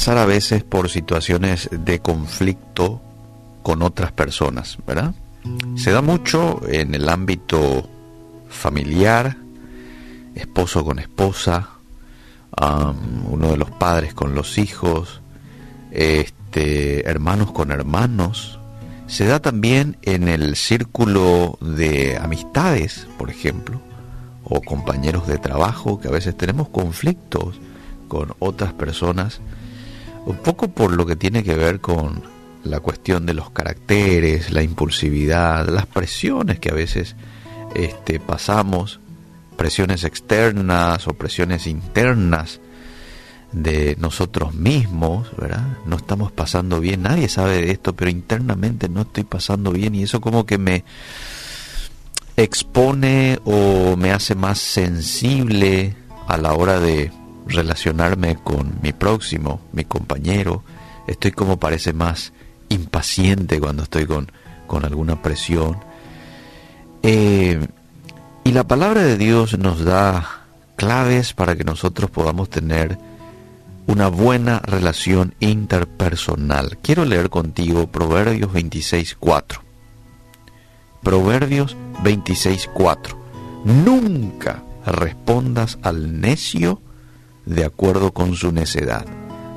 pasar a veces por situaciones de conflicto con otras personas, ¿verdad? Se da mucho en el ámbito familiar, esposo con esposa, uno de los padres con los hijos, este, hermanos con hermanos. Se da también en el círculo de amistades, por ejemplo, o compañeros de trabajo, que a veces tenemos conflictos con otras personas, un poco por lo que tiene que ver con la cuestión de los caracteres, la impulsividad, las presiones que a veces este, pasamos, presiones externas o presiones internas de nosotros mismos, ¿verdad? No estamos pasando bien, nadie sabe de esto, pero internamente no estoy pasando bien y eso como que me expone o me hace más sensible a la hora de relacionarme con mi próximo, mi compañero. Estoy como parece más impaciente cuando estoy con, con alguna presión. Eh, y la palabra de Dios nos da claves para que nosotros podamos tener una buena relación interpersonal. Quiero leer contigo Proverbios 26.4. Proverbios 26.4. Nunca respondas al necio de acuerdo con su necedad,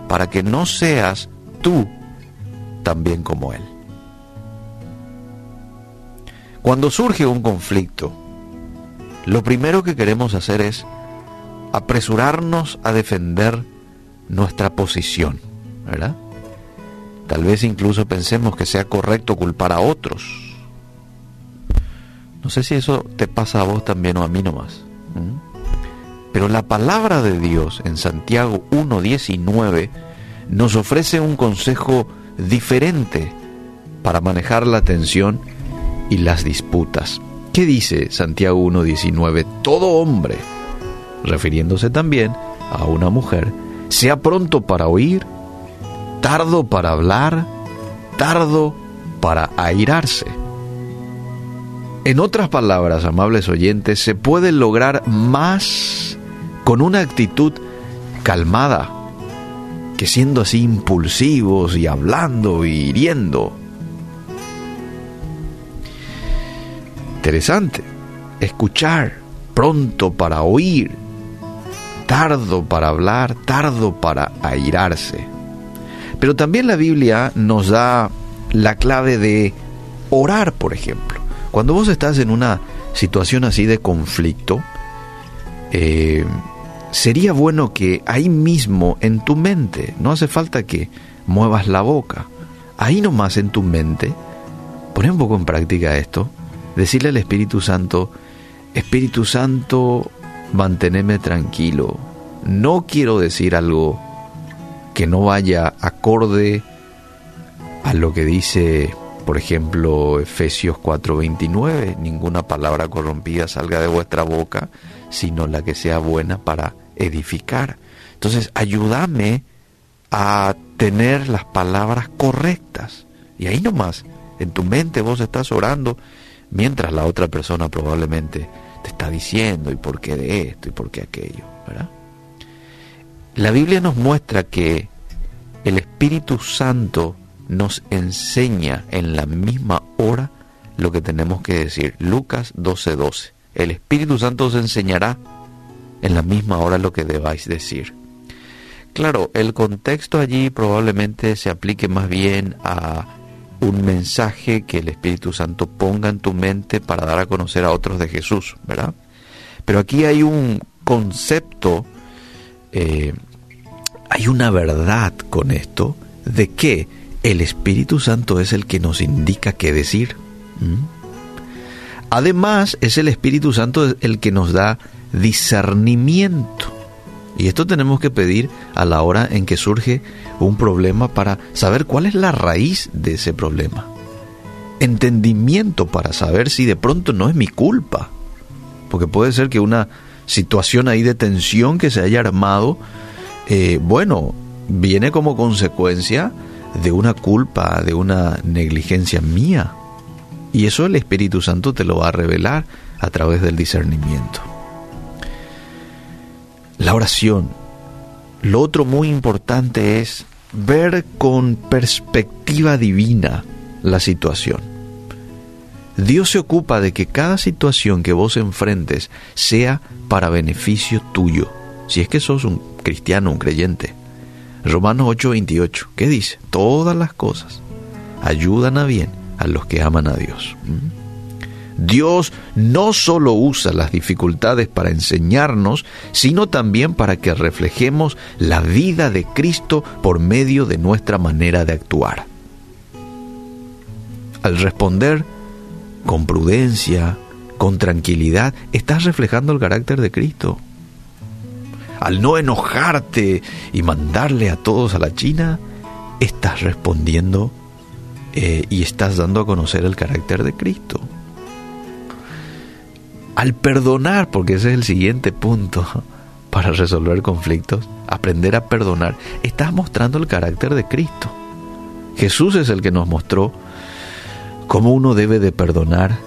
para que no seas tú también como él. Cuando surge un conflicto, lo primero que queremos hacer es apresurarnos a defender nuestra posición, ¿verdad? Tal vez incluso pensemos que sea correcto culpar a otros. No sé si eso te pasa a vos también o a mí nomás. Pero la palabra de Dios en Santiago 1.19 nos ofrece un consejo diferente para manejar la tensión y las disputas. ¿Qué dice Santiago 1.19? Todo hombre, refiriéndose también a una mujer, sea pronto para oír, tardo para hablar, tardo para airarse. En otras palabras, amables oyentes, se puede lograr más con una actitud calmada que siendo así impulsivos y hablando y hiriendo. Interesante. Escuchar, pronto para oír, tardo para hablar, tardo para airarse. Pero también la Biblia nos da la clave de orar, por ejemplo. Cuando vos estás en una situación así de conflicto, eh, sería bueno que ahí mismo en tu mente, no hace falta que muevas la boca, ahí nomás en tu mente, poné un poco en práctica esto, decirle al Espíritu Santo, Espíritu Santo, manteneme tranquilo, no quiero decir algo que no vaya acorde a lo que dice, por ejemplo, Efesios 4:29, ninguna palabra corrompida salga de vuestra boca, sino la que sea buena para edificar. Entonces, ayúdame a tener las palabras correctas. Y ahí nomás, en tu mente vos estás orando, mientras la otra persona probablemente te está diciendo y por qué de esto y por qué aquello, ¿verdad? La Biblia nos muestra que el Espíritu Santo nos enseña en la misma hora lo que tenemos que decir. Lucas 12:12. El Espíritu Santo os enseñará en la misma hora lo que debáis decir. Claro, el contexto allí probablemente se aplique más bien a un mensaje que el Espíritu Santo ponga en tu mente para dar a conocer a otros de Jesús, ¿verdad? Pero aquí hay un concepto, eh, hay una verdad con esto de que el Espíritu Santo es el que nos indica qué decir. Además, es el Espíritu Santo el que nos da discernimiento. Y esto tenemos que pedir a la hora en que surge un problema para saber cuál es la raíz de ese problema. Entendimiento para saber si de pronto no es mi culpa. Porque puede ser que una situación ahí de tensión que se haya armado, eh, bueno, viene como consecuencia de una culpa, de una negligencia mía. Y eso el Espíritu Santo te lo va a revelar a través del discernimiento. La oración, lo otro muy importante es ver con perspectiva divina la situación. Dios se ocupa de que cada situación que vos enfrentes sea para beneficio tuyo, si es que sos un cristiano, un creyente. Romanos 8:28, ¿qué dice? Todas las cosas ayudan a bien a los que aman a Dios. ¿Mm? Dios no solo usa las dificultades para enseñarnos, sino también para que reflejemos la vida de Cristo por medio de nuestra manera de actuar. Al responder con prudencia, con tranquilidad, estás reflejando el carácter de Cristo. Al no enojarte y mandarle a todos a la China, estás respondiendo eh, y estás dando a conocer el carácter de Cristo. Al perdonar, porque ese es el siguiente punto para resolver conflictos, aprender a perdonar, estás mostrando el carácter de Cristo. Jesús es el que nos mostró cómo uno debe de perdonar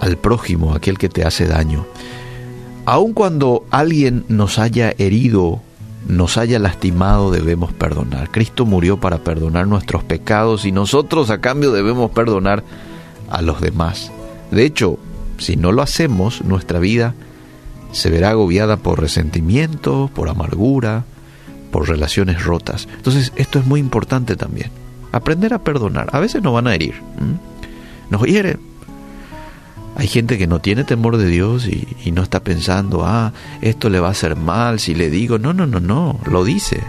al prójimo, aquel que te hace daño. Aun cuando alguien nos haya herido, nos haya lastimado, debemos perdonar. Cristo murió para perdonar nuestros pecados y nosotros a cambio debemos perdonar a los demás. De hecho, si no lo hacemos, nuestra vida se verá agobiada por resentimiento, por amargura, por relaciones rotas. Entonces, esto es muy importante también. Aprender a perdonar. A veces nos van a herir. Nos hieren. Hay gente que no tiene temor de Dios y, y, no está pensando, ah, esto le va a hacer mal si le digo. No, no, no, no. Lo dice.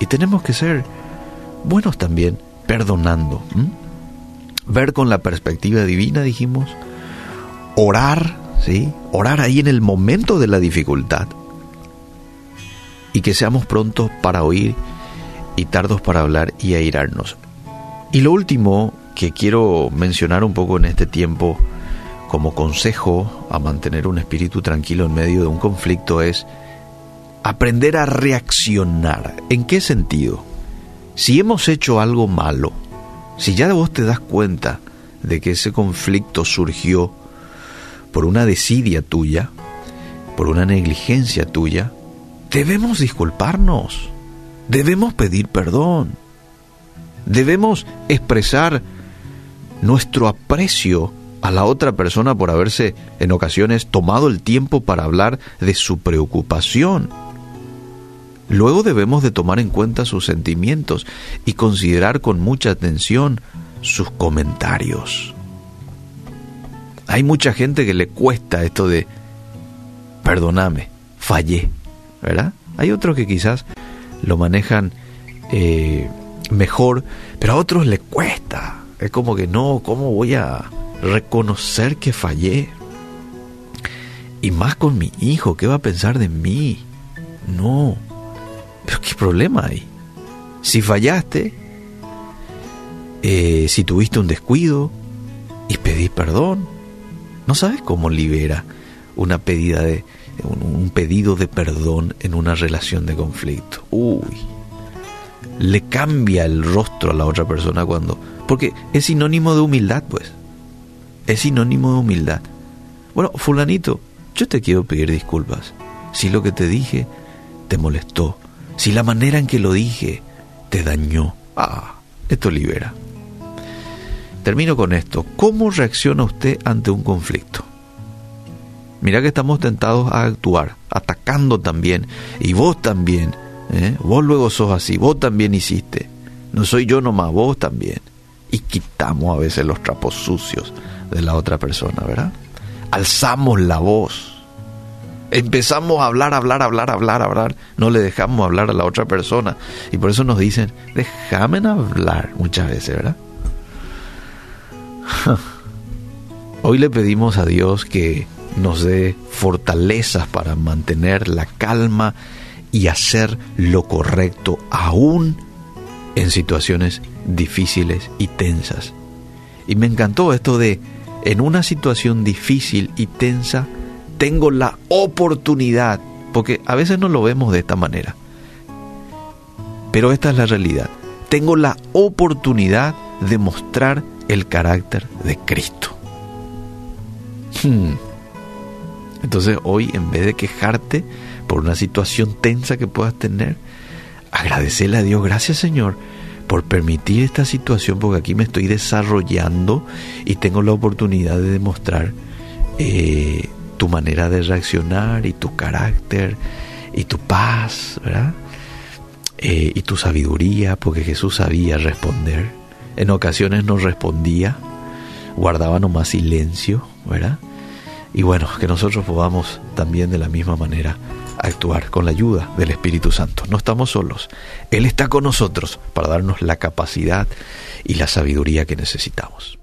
Y tenemos que ser buenos también, perdonando. Ver con la perspectiva divina, dijimos orar, ¿sí? Orar ahí en el momento de la dificultad. Y que seamos prontos para oír y tardos para hablar y airarnos. Y lo último que quiero mencionar un poco en este tiempo como consejo a mantener un espíritu tranquilo en medio de un conflicto es aprender a reaccionar. ¿En qué sentido? Si hemos hecho algo malo, si ya vos te das cuenta de que ese conflicto surgió por una desidia tuya, por una negligencia tuya, debemos disculparnos, debemos pedir perdón, debemos expresar nuestro aprecio a la otra persona por haberse en ocasiones tomado el tiempo para hablar de su preocupación. Luego debemos de tomar en cuenta sus sentimientos y considerar con mucha atención sus comentarios. Hay mucha gente que le cuesta esto de, perdóname, fallé, ¿verdad? Hay otros que quizás lo manejan eh, mejor, pero a otros le cuesta. Es como que no, ¿cómo voy a reconocer que fallé? Y más con mi hijo, ¿qué va a pensar de mí? No, pero ¿qué problema hay? Si fallaste, eh, si tuviste un descuido y pedí perdón, no sabes cómo libera una pedida de, un, pedido de perdón en una relación de conflicto. Uy, le cambia el rostro a la otra persona cuando... Porque es sinónimo de humildad, pues. Es sinónimo de humildad. Bueno, fulanito, yo te quiero pedir disculpas. Si lo que te dije te molestó, si la manera en que lo dije te dañó, ah, esto libera. Termino con esto. ¿Cómo reacciona usted ante un conflicto? Mira que estamos tentados a actuar, atacando también. Y vos también. ¿eh? Vos luego sos así, vos también hiciste. No soy yo nomás, vos también. Y quitamos a veces los trapos sucios de la otra persona, ¿verdad? Alzamos la voz. Empezamos a hablar, hablar, hablar, hablar, hablar. No le dejamos hablar a la otra persona. Y por eso nos dicen, déjame hablar muchas veces, ¿verdad? Hoy le pedimos a Dios que nos dé fortalezas para mantener la calma y hacer lo correcto aún en situaciones difíciles y tensas. Y me encantó esto de, en una situación difícil y tensa, tengo la oportunidad, porque a veces no lo vemos de esta manera, pero esta es la realidad. Tengo la oportunidad de mostrar el carácter de Cristo. Hmm. Entonces hoy, en vez de quejarte por una situación tensa que puedas tener, agradecele a Dios, gracias Señor, por permitir esta situación, porque aquí me estoy desarrollando y tengo la oportunidad de demostrar eh, tu manera de reaccionar y tu carácter y tu paz, ¿verdad? Eh, y tu sabiduría, porque Jesús sabía responder. En ocasiones no respondía, guardaba nomás silencio, ¿verdad? Y bueno, que nosotros podamos también de la misma manera actuar con la ayuda del Espíritu Santo. No estamos solos. Él está con nosotros para darnos la capacidad y la sabiduría que necesitamos.